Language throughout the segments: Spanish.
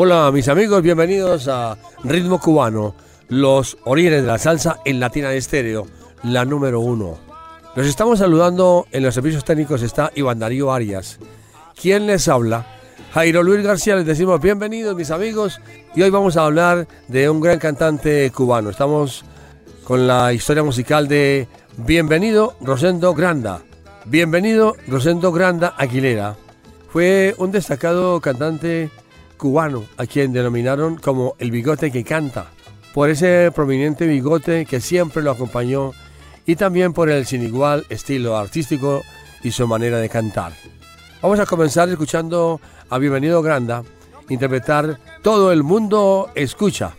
Hola mis amigos, bienvenidos a Ritmo Cubano, los orígenes de la salsa en Latina de Estéreo, la número uno. Los estamos saludando en los servicios técnicos está Iván Darío Arias. ¿Quién les habla? Jairo Luis García, les decimos bienvenidos mis amigos y hoy vamos a hablar de un gran cantante cubano. Estamos con la historia musical de Bienvenido Rosendo Granda. Bienvenido Rosendo Granda Aguilera. Fue un destacado cantante cubano a quien denominaron como el bigote que canta, por ese prominente bigote que siempre lo acompañó y también por el sin igual estilo artístico y su manera de cantar. Vamos a comenzar escuchando a Bienvenido Granda interpretar Todo el mundo escucha.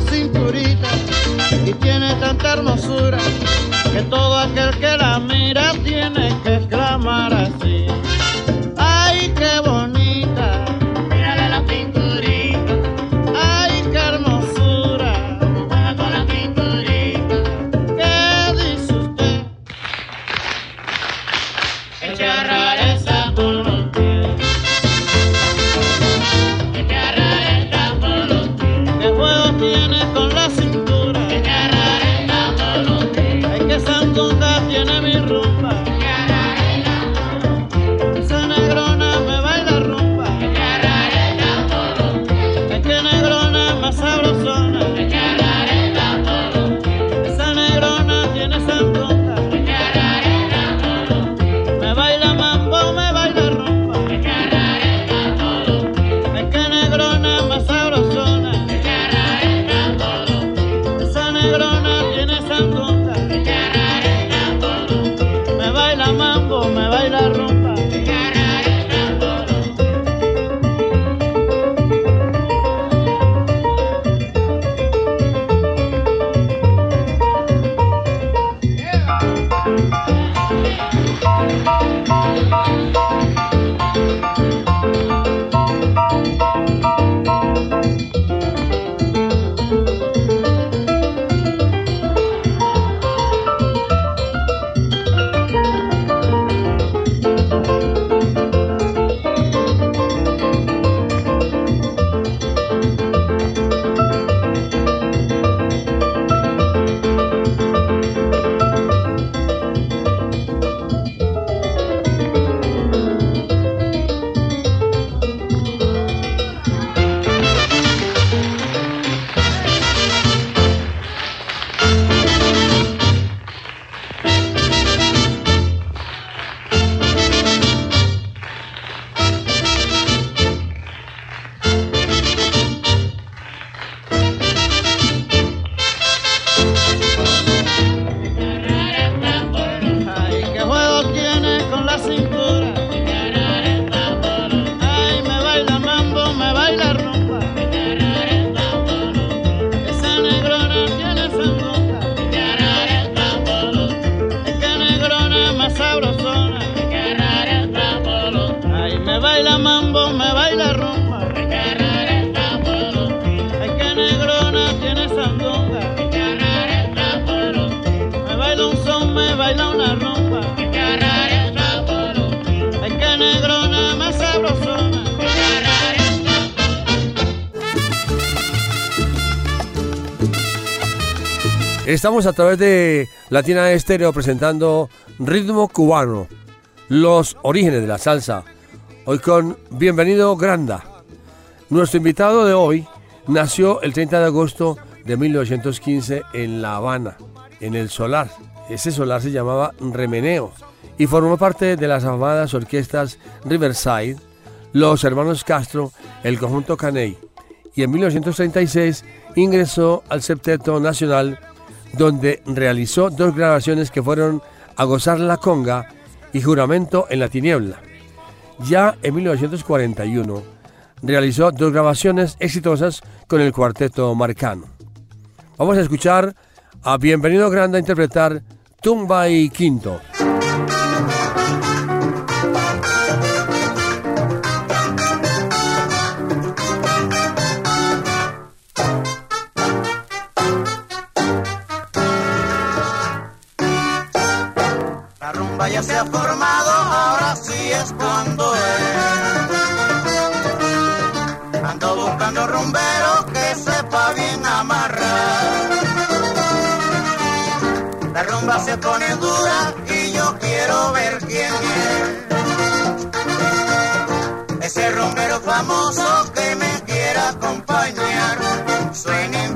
cinturita y tiene tanta hermosura que todo aquel que la mira tiene Estamos a través de Latina Estéreo presentando Ritmo Cubano, los orígenes de la salsa. Hoy con Bienvenido Granda. Nuestro invitado de hoy nació el 30 de agosto de 1915 en La Habana, en el Solar. Ese solar se llamaba Remeneo y formó parte de las amadas orquestas Riverside, los hermanos Castro, el conjunto Caney. Y en 1936 ingresó al Septeto Nacional donde realizó dos grabaciones que fueron A gozar la conga y Juramento en la tiniebla. Ya en 1941 realizó dos grabaciones exitosas con el cuarteto marcano. Vamos a escuchar a Bienvenido Grande a interpretar Tumba y Quinto. Ya se ha formado, ahora sí es cuando es. Ando buscando rumbero que sepa bien amarrar. La rumba se pone dura y yo quiero ver quién es. Ese rumbero famoso que me quiera acompañar. Suenen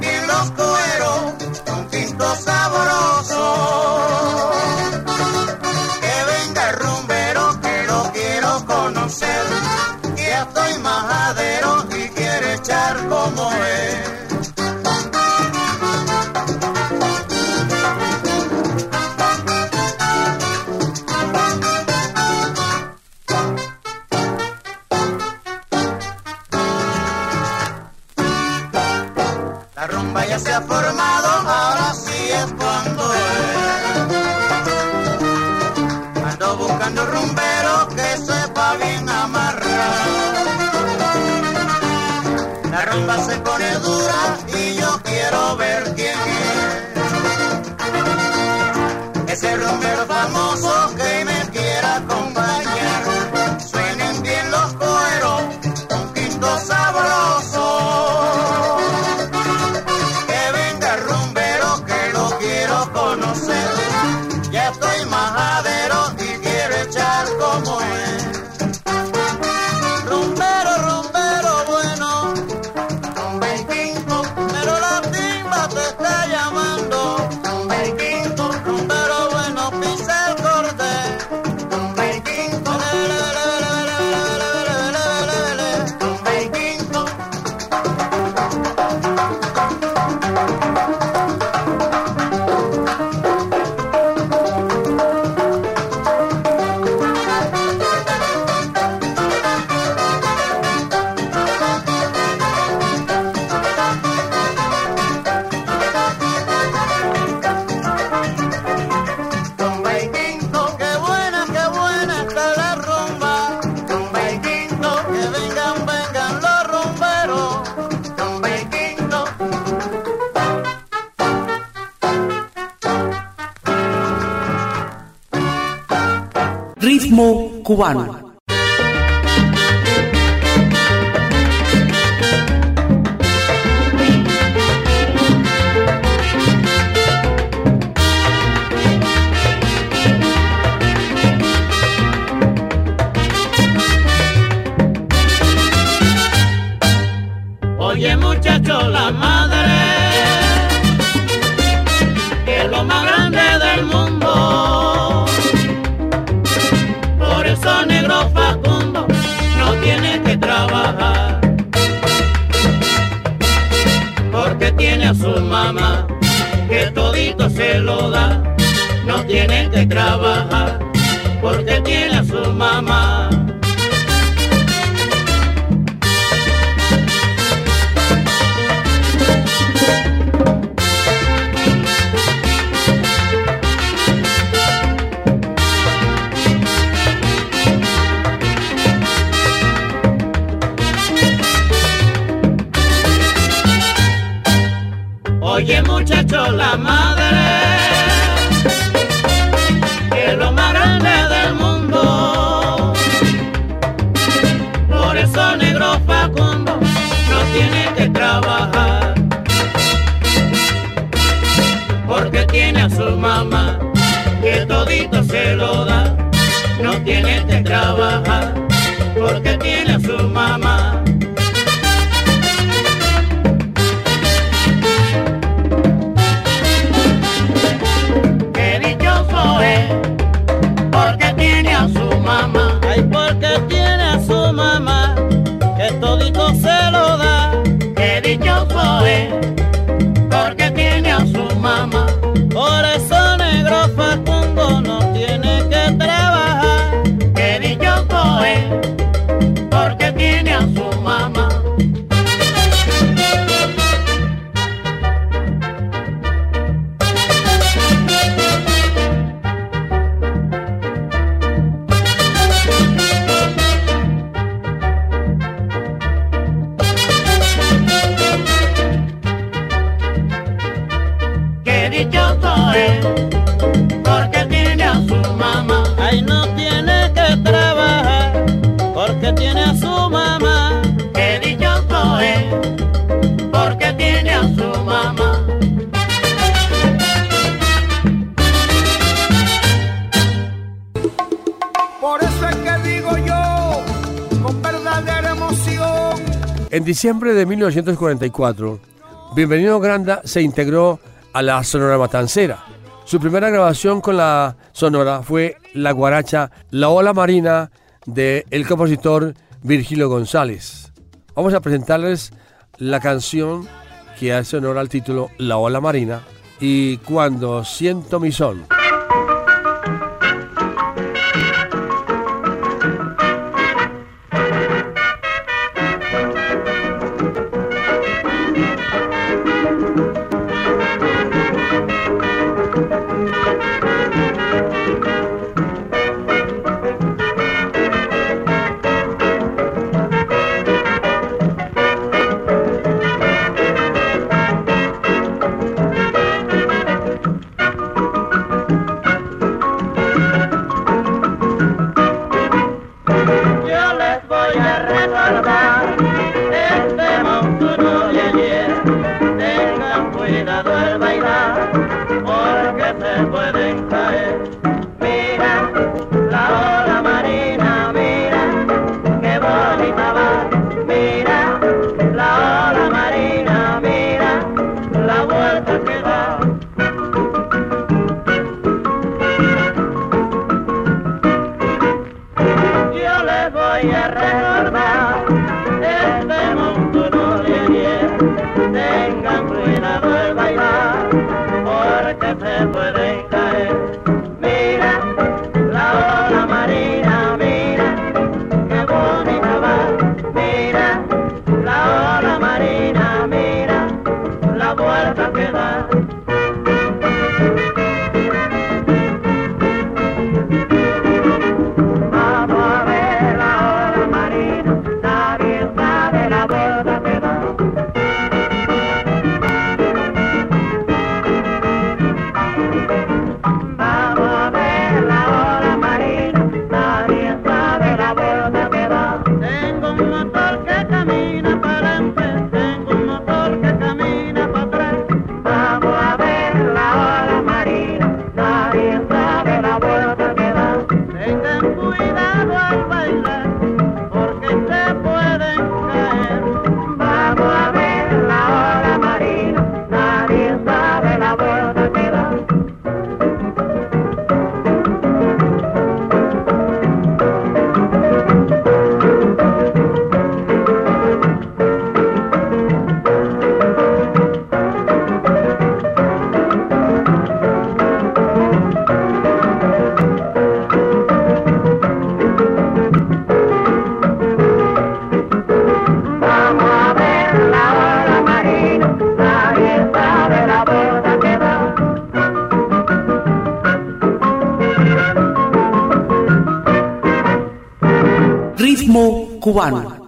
basura. tienen que trabajar porque tiene a su mamá. trabajar porque tiene a su mamá. diciembre de 1944, Bienvenido Granda se integró a la Sonora Matancera. Su primera grabación con la Sonora fue la guaracha La Ola Marina del de compositor Virgilio González. Vamos a presentarles la canción que hace honor al título La Ola Marina y Cuando siento mi son. Cubano.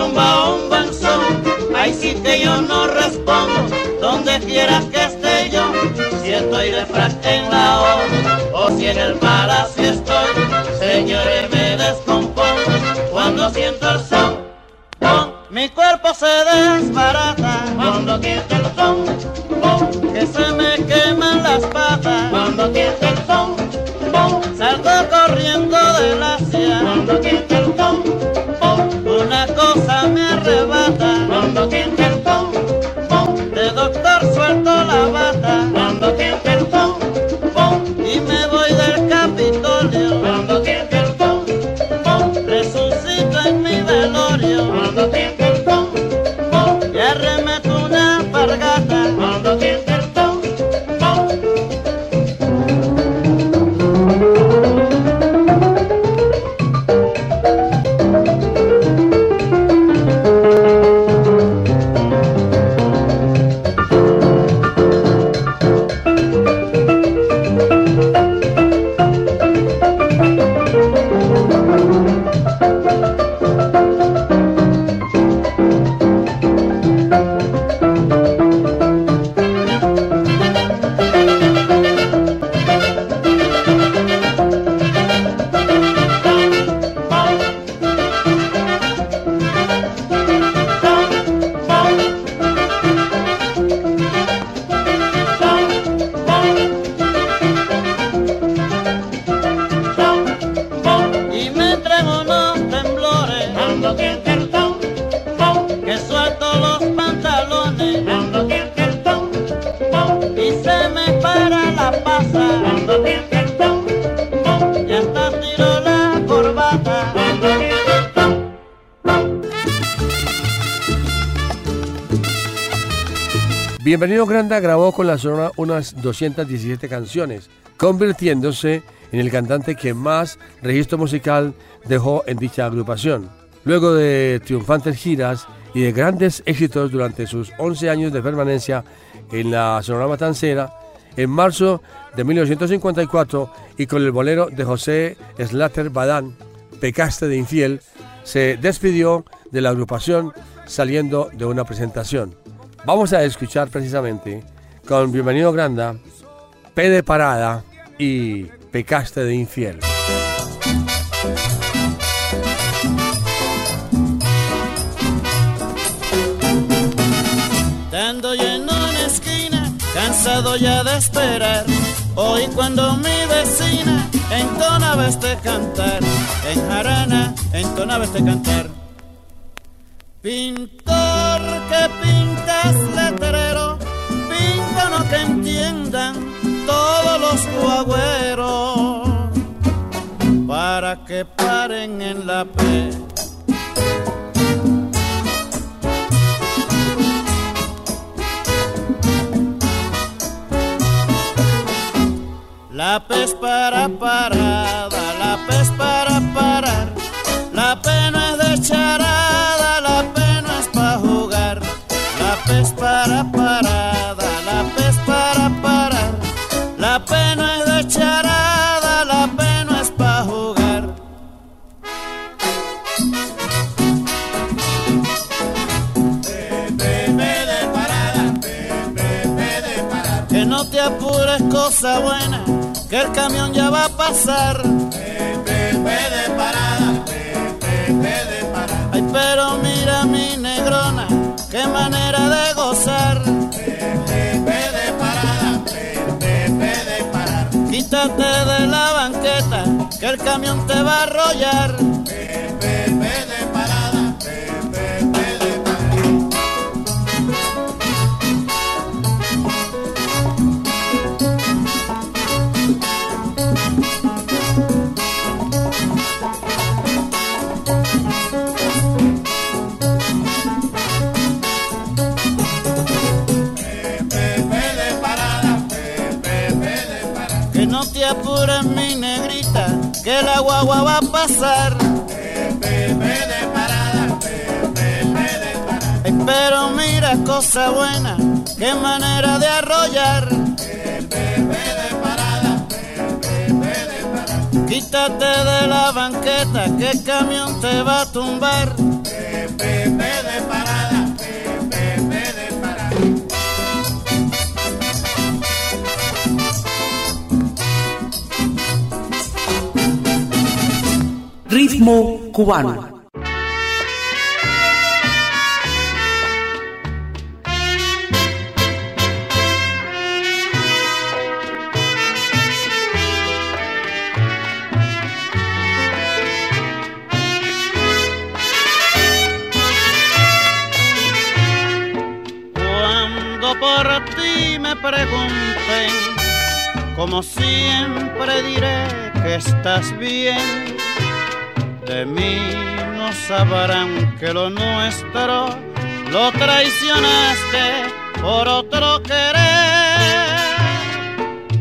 Una Bienvenido Granda grabó con la Sonora unas 217 canciones, convirtiéndose en el cantante que más registro musical dejó en dicha agrupación. Luego de triunfantes giras y de grandes éxitos durante sus 11 años de permanencia en la Sonora Matancera, en marzo de 1954 y con el bolero de José Slater Badán, Pecaste de Infiel, se despidió de la agrupación saliendo de una presentación. Vamos a escuchar precisamente con Bienvenido Granda, P de Parada y Pecaste de Infiel. Dando lleno en esquina, cansado ya de esperar. Hoy cuando mi vecina entonaba este cantar, en jarana entonaba este cantar. Pintor que pintas letrero, pinta no te entiendan todos los guagüeros, para que paren en la P. La para parada, la pez para parar. La P cosa buena, que el camión ya va a pasar. Ay, pero mira mi negrona, qué manera de gozar. Quítate de la banqueta, que el camión te va a arrollar. Guagua va a pasar. Ay, Pero mira cosa buena, qué manera de arrollar. Quítate de la banqueta, que el camión te va a tumbar. Ritmo cubano. Pregunten, como siempre diré que estás bien. De mí no sabrán que lo nuestro lo traicionaste por otro querer.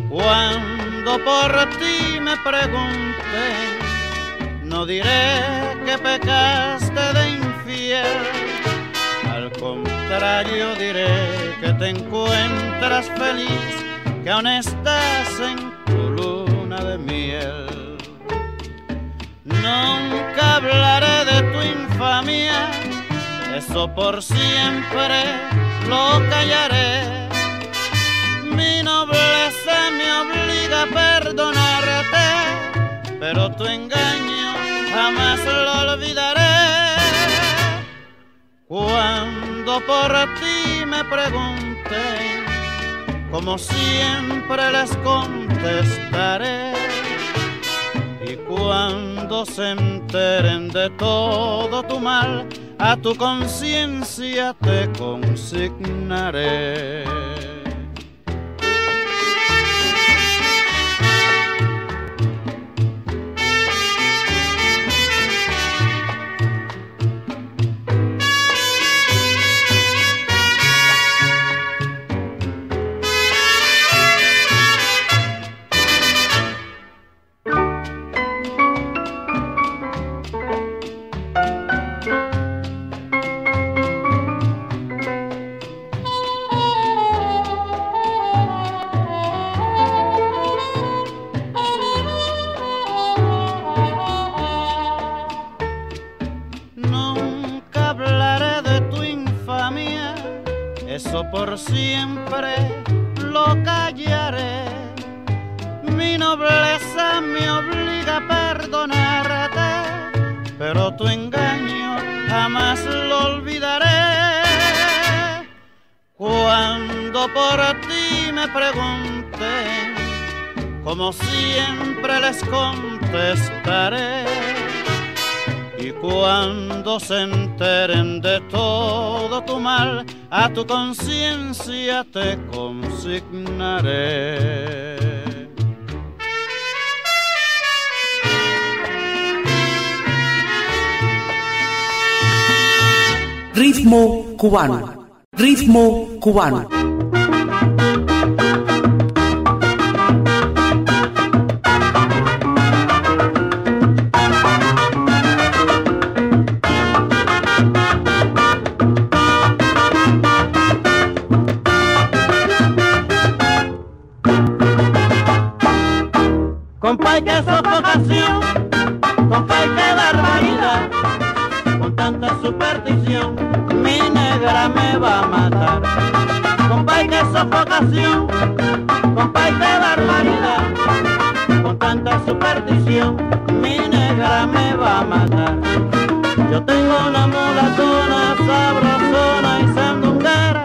Cuando por ti me pregunten, no diré que pecaste de infiel. Al contrario diré que te encuentras feliz, que aún estás en tu luna de miel. Nunca hablaré de tu infamia, eso por siempre lo callaré. Mi nobleza me obliga a perdonarte, pero tu engaño jamás lo olvidaré. Cuando por ti me pregunten, como siempre les contestaré. Cuando se enteren de todo tu mal, a tu conciencia te consignaré. Eso por siempre lo callaré. Mi nobleza me obliga a perdonarte, pero tu engaño jamás lo olvidaré. Cuando por ti me pregunten, como siempre les contestaré. Y cuando se enteren de todo tu mal, a tu conciencia te consignaré. Ritmo cubano. Ritmo cubano. Que sofocación, compay, que barbaridad, con tanta superstición, mi negra me va a matar. Yo tengo una mulatona sabrosona y sandunguera,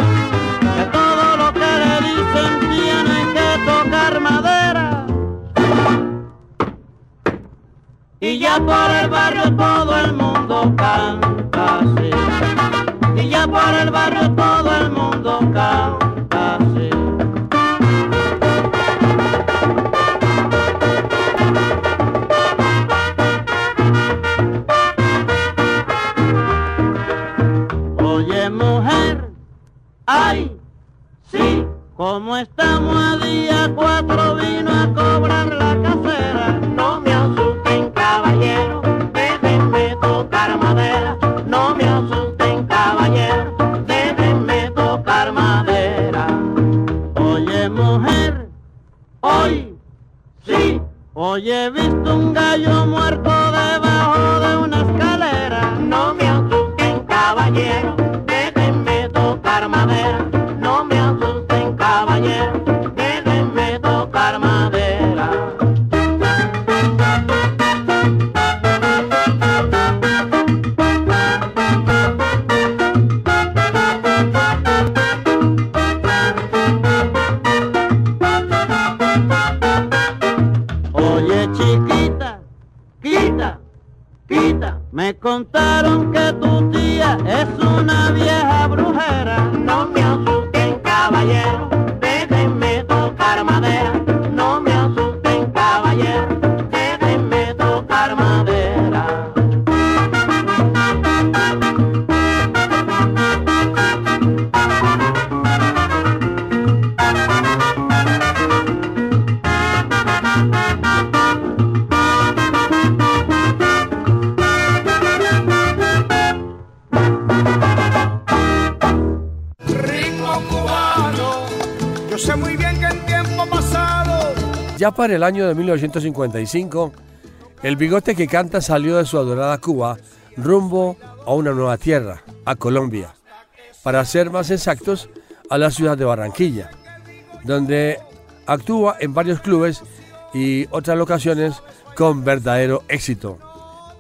que todo lo que le dicen tiene que tocar madera. Y ya por el barrio todo el mundo canta así. Y ya por el barrio el año de 1955, el bigote que canta salió de su adorada Cuba rumbo a una nueva tierra, a Colombia. Para ser más exactos, a la ciudad de Barranquilla, donde actúa en varios clubes y otras locaciones con verdadero éxito.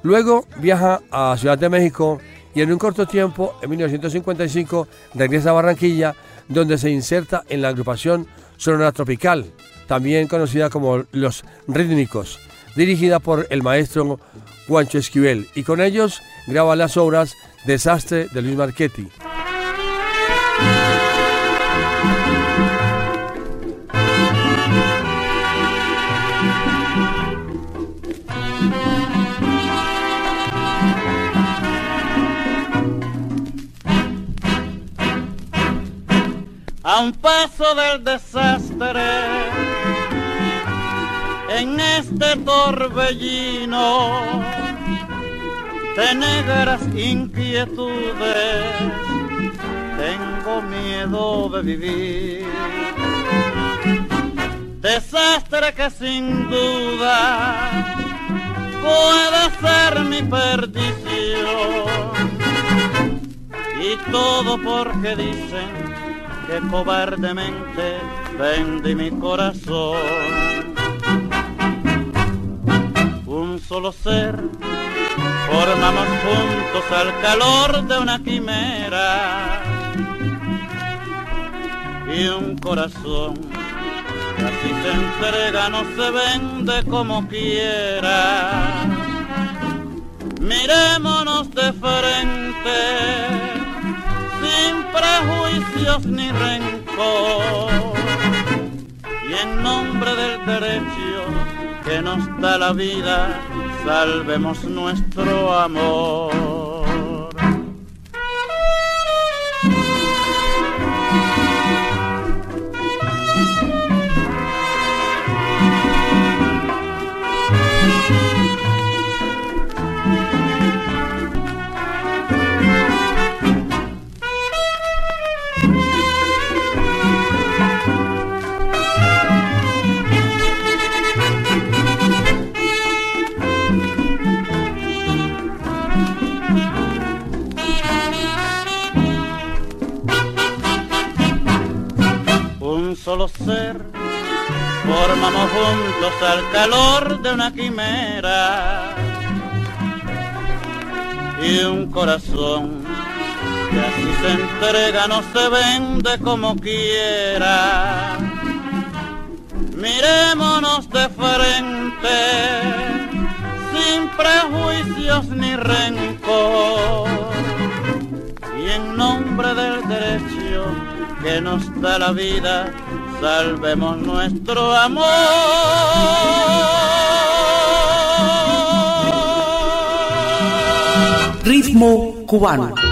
Luego viaja a Ciudad de México y en un corto tiempo, en 1955, regresa a Barranquilla, donde se inserta en la agrupación Sonora Tropical, también conocida como Los Rítmicos, dirigida por el maestro Juancho Esquivel, y con ellos graba las obras Desastre de Luis Marchetti. a un paso del desastre. En este torbellino de negras inquietudes tengo miedo de vivir. Desastre que sin duda puede ser mi perdición. Y todo porque dicen que cobardemente vendí mi corazón. Solo ser, formamos juntos al calor de una quimera. Y un corazón que así se entrega, no se vende como quiera. Mirémonos de frente sin prejuicios ni rencor. Y en nombre del derecho que nos da la vida, salvemos nuestro amor. Solo ser, formamos juntos al calor de una quimera y un corazón que así se entrega, no se vende como quiera. Mirémonos de frente, sin prejuicios ni rencor, y en nombre del derecho que nos da la vida, salvemos nuestro amor. Ritmo cubano.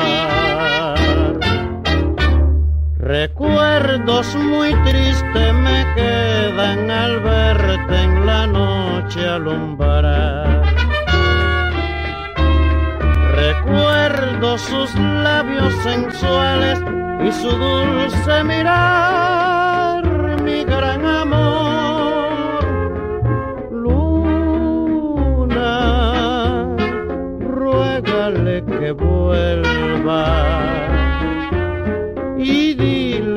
Recuerdos muy tristes me quedan al verte en la noche alumbrar. Recuerdo sus labios sensuales y su dulce mirar, mi gran amor. Luna, ruégale que vuelva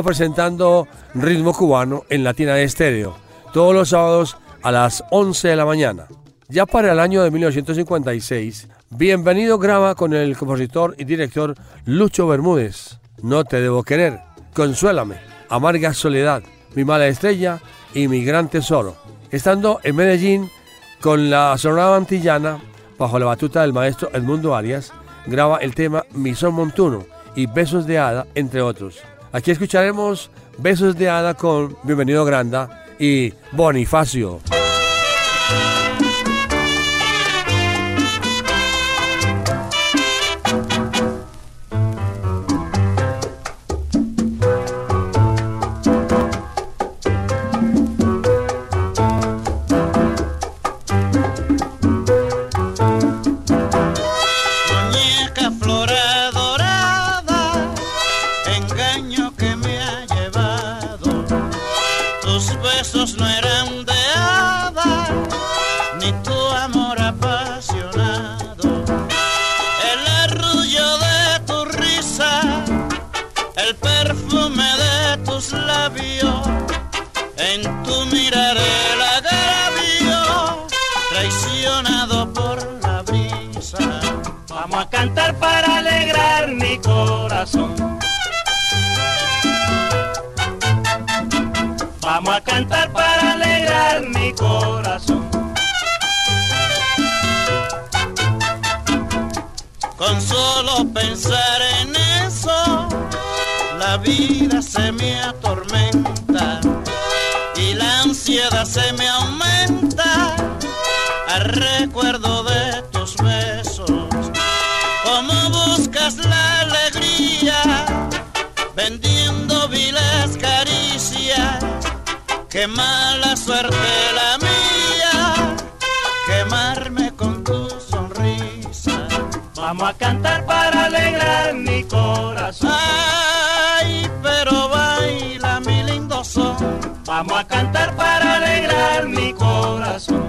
Estamos presentando Ritmo Cubano en Latina de Estéreo, todos los sábados a las 11 de la mañana. Ya para el año de 1956, Bienvenido graba con el compositor y director Lucho Bermúdez. No te debo querer, Consuélame, Amarga Soledad, Mi mala estrella y Mi gran tesoro. Estando en Medellín con la Sonora Antillana, bajo la batuta del maestro Edmundo Arias, graba el tema Mi son montuno y Besos de Hada, entre otros. Aquí escucharemos Besos de Hada con Bienvenido Granda y Bonifacio. Vamos a cantar para alegrar mi corazón.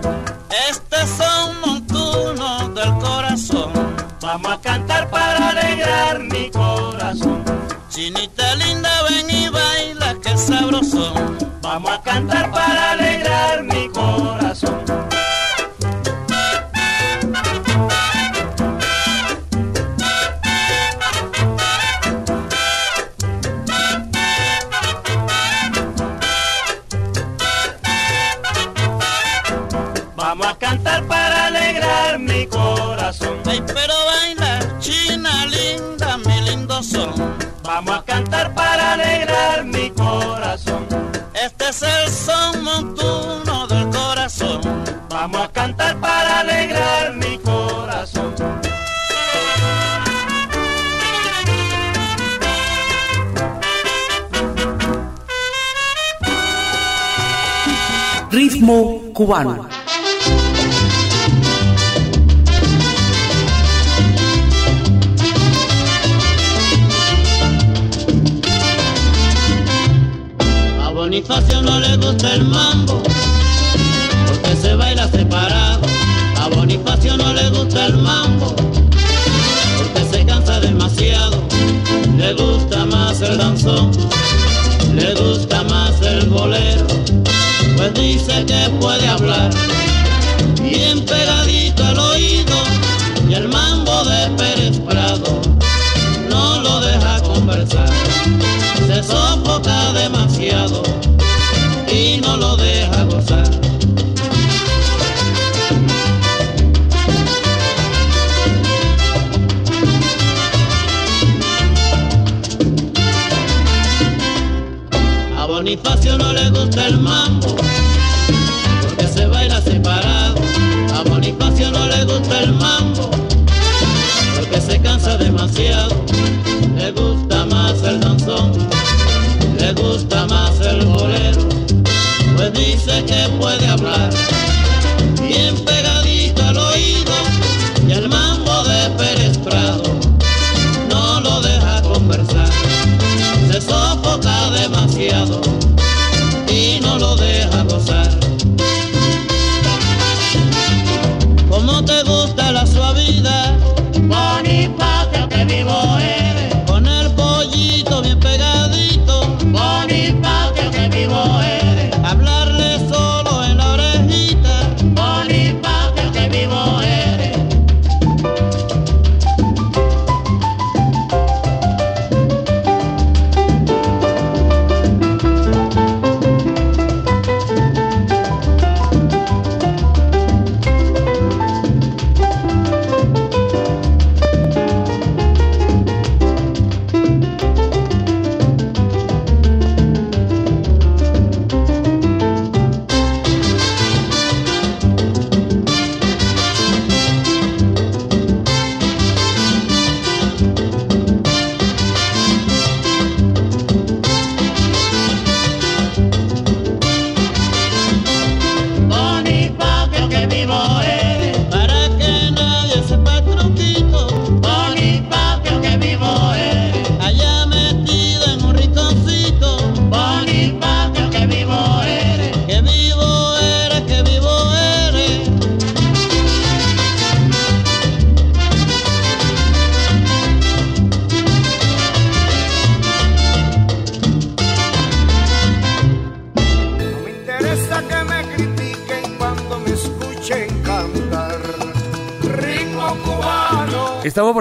Este son montuno del corazón. Vamos a cantar para alegrar mi corazón. Chinita linda, ven y baila, que sabrosón. Vamos a cantar para alegrar Ritmo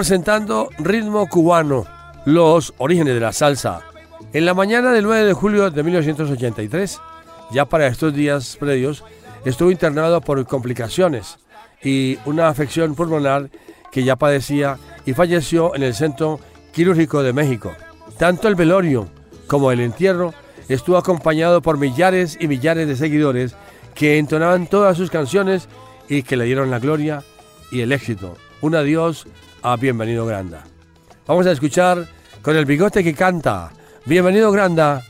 presentando Ritmo Cubano, los orígenes de la salsa. En la mañana del 9 de julio de 1983, ya para estos días previos, estuvo internado por complicaciones y una afección pulmonar que ya padecía y falleció en el Centro Quirúrgico de México. Tanto el velorio como el entierro estuvo acompañado por millares y millares de seguidores que entonaban todas sus canciones y que le dieron la gloria y el éxito. Un adiós a Bienvenido Granda. Vamos a escuchar con el bigote que canta Bienvenido Granda,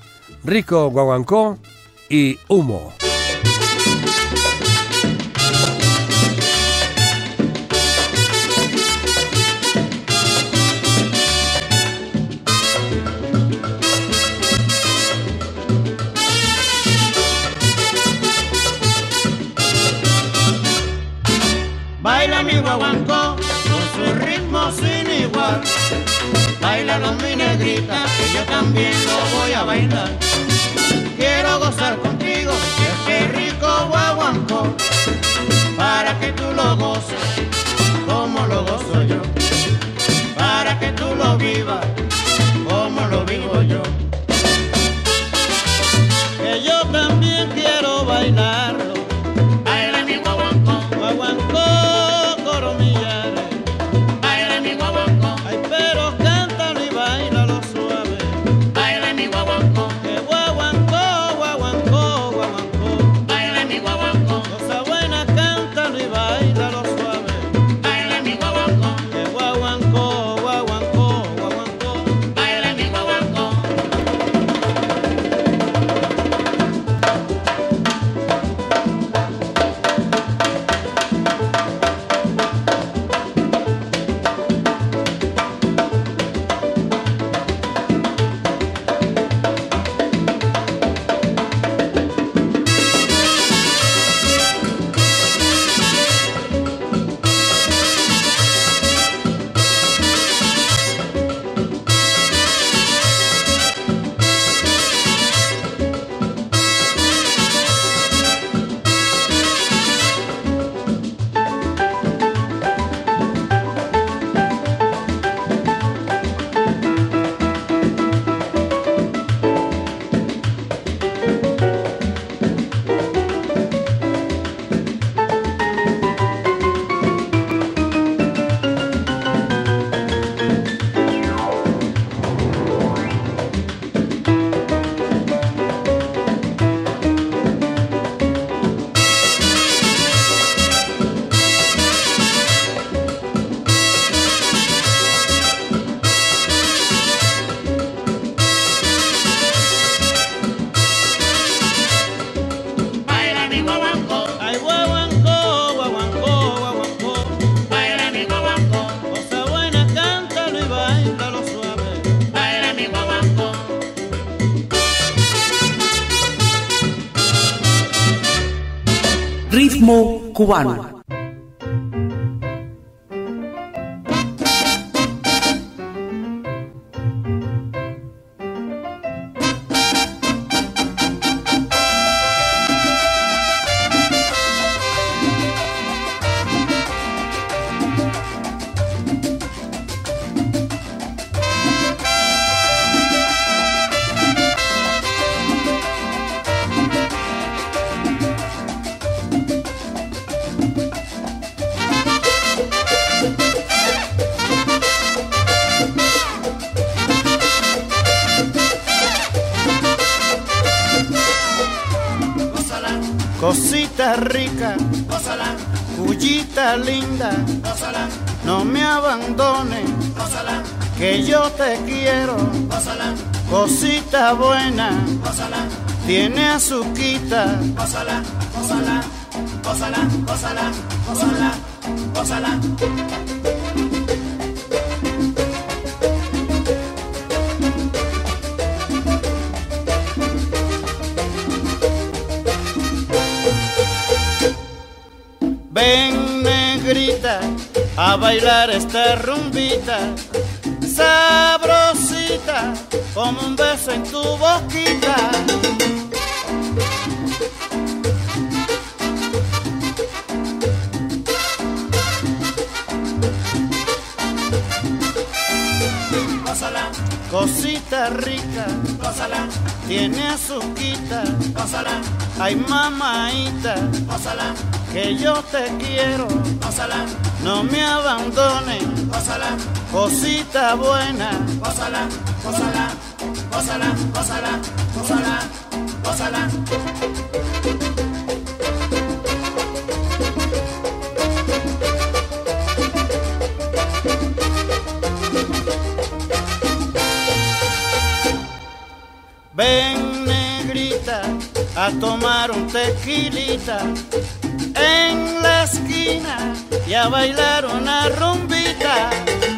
Rico Guaguancó y Humo. Mi negrita, que yo también lo voy a bailar. Quiero gozar contigo este rico guaguancó, para que tú lo goces como lo gozo yo, para que tú lo vivas cubano. Tiene azuquita, ven negrita a bailar esta rumbita, sabrosita como un beso en tu boquita. Cosita rica, tiene azuquita, ay mamaita, que yo te quiero, no me abandones, cosita buena, ven negrita a tomar un tequilita en la esquina y a bailar una rumbita.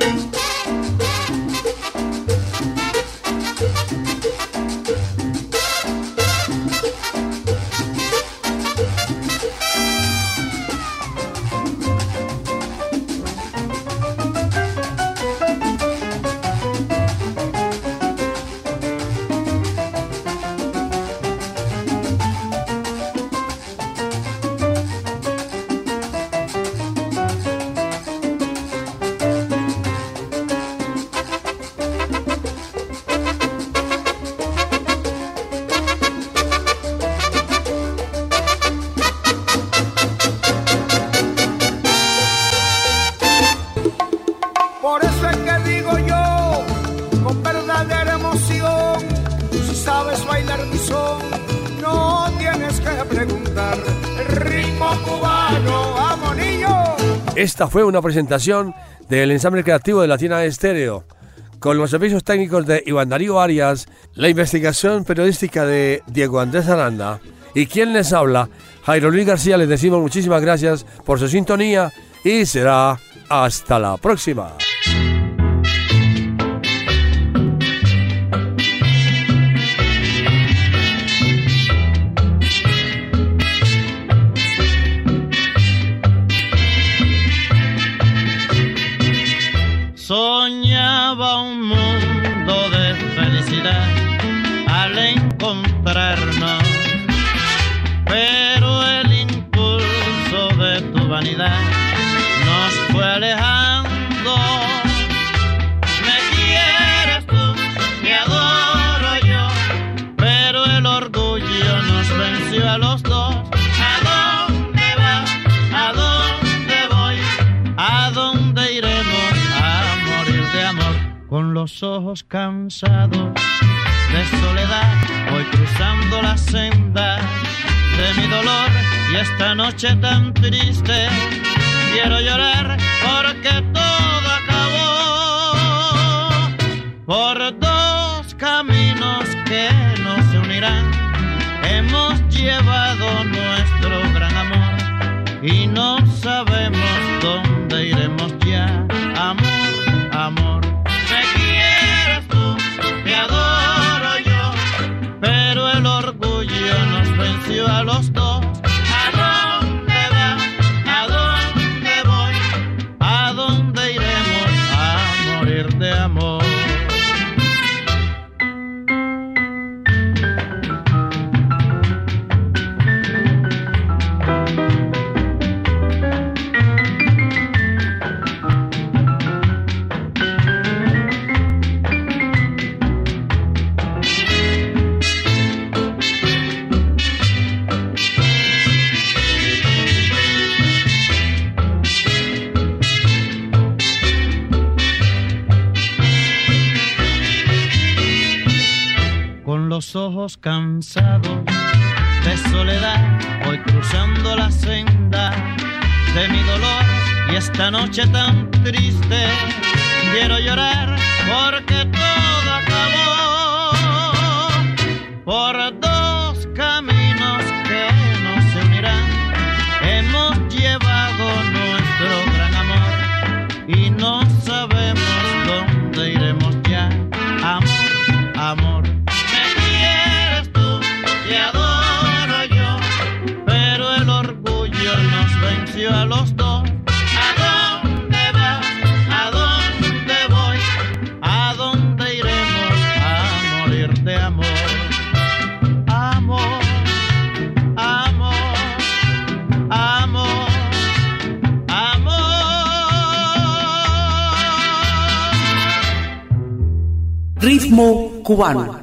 Esta fue una presentación del ensamble creativo de Latina Estéreo, con los servicios técnicos de Iván Darío Arias, la investigación periodística de Diego Andrés Aranda. Y quien les habla, Jairo Luis García, les decimos muchísimas gracias por su sintonía y será hasta la próxima. Nos fue alejando. Me quieres tú, me adoro yo, pero el orgullo nos venció a los dos. ¿A dónde vas? ¿A dónde voy? ¿A dónde iremos a morir de amor? Con los ojos cansados de soledad, voy cruzando la senda de mi dolor y esta noche tan triste quiero llorar porque todo acabó por dos caminos que no se unirán. Hemos llevado nuestro gran amor y no sabemos dónde iremos ya. Ojos cansados de soledad, voy cruzando la senda de mi dolor y esta noche tan triste quiero llorar porque de amor? Amor, amor, amor, amor. Ritmo cubano.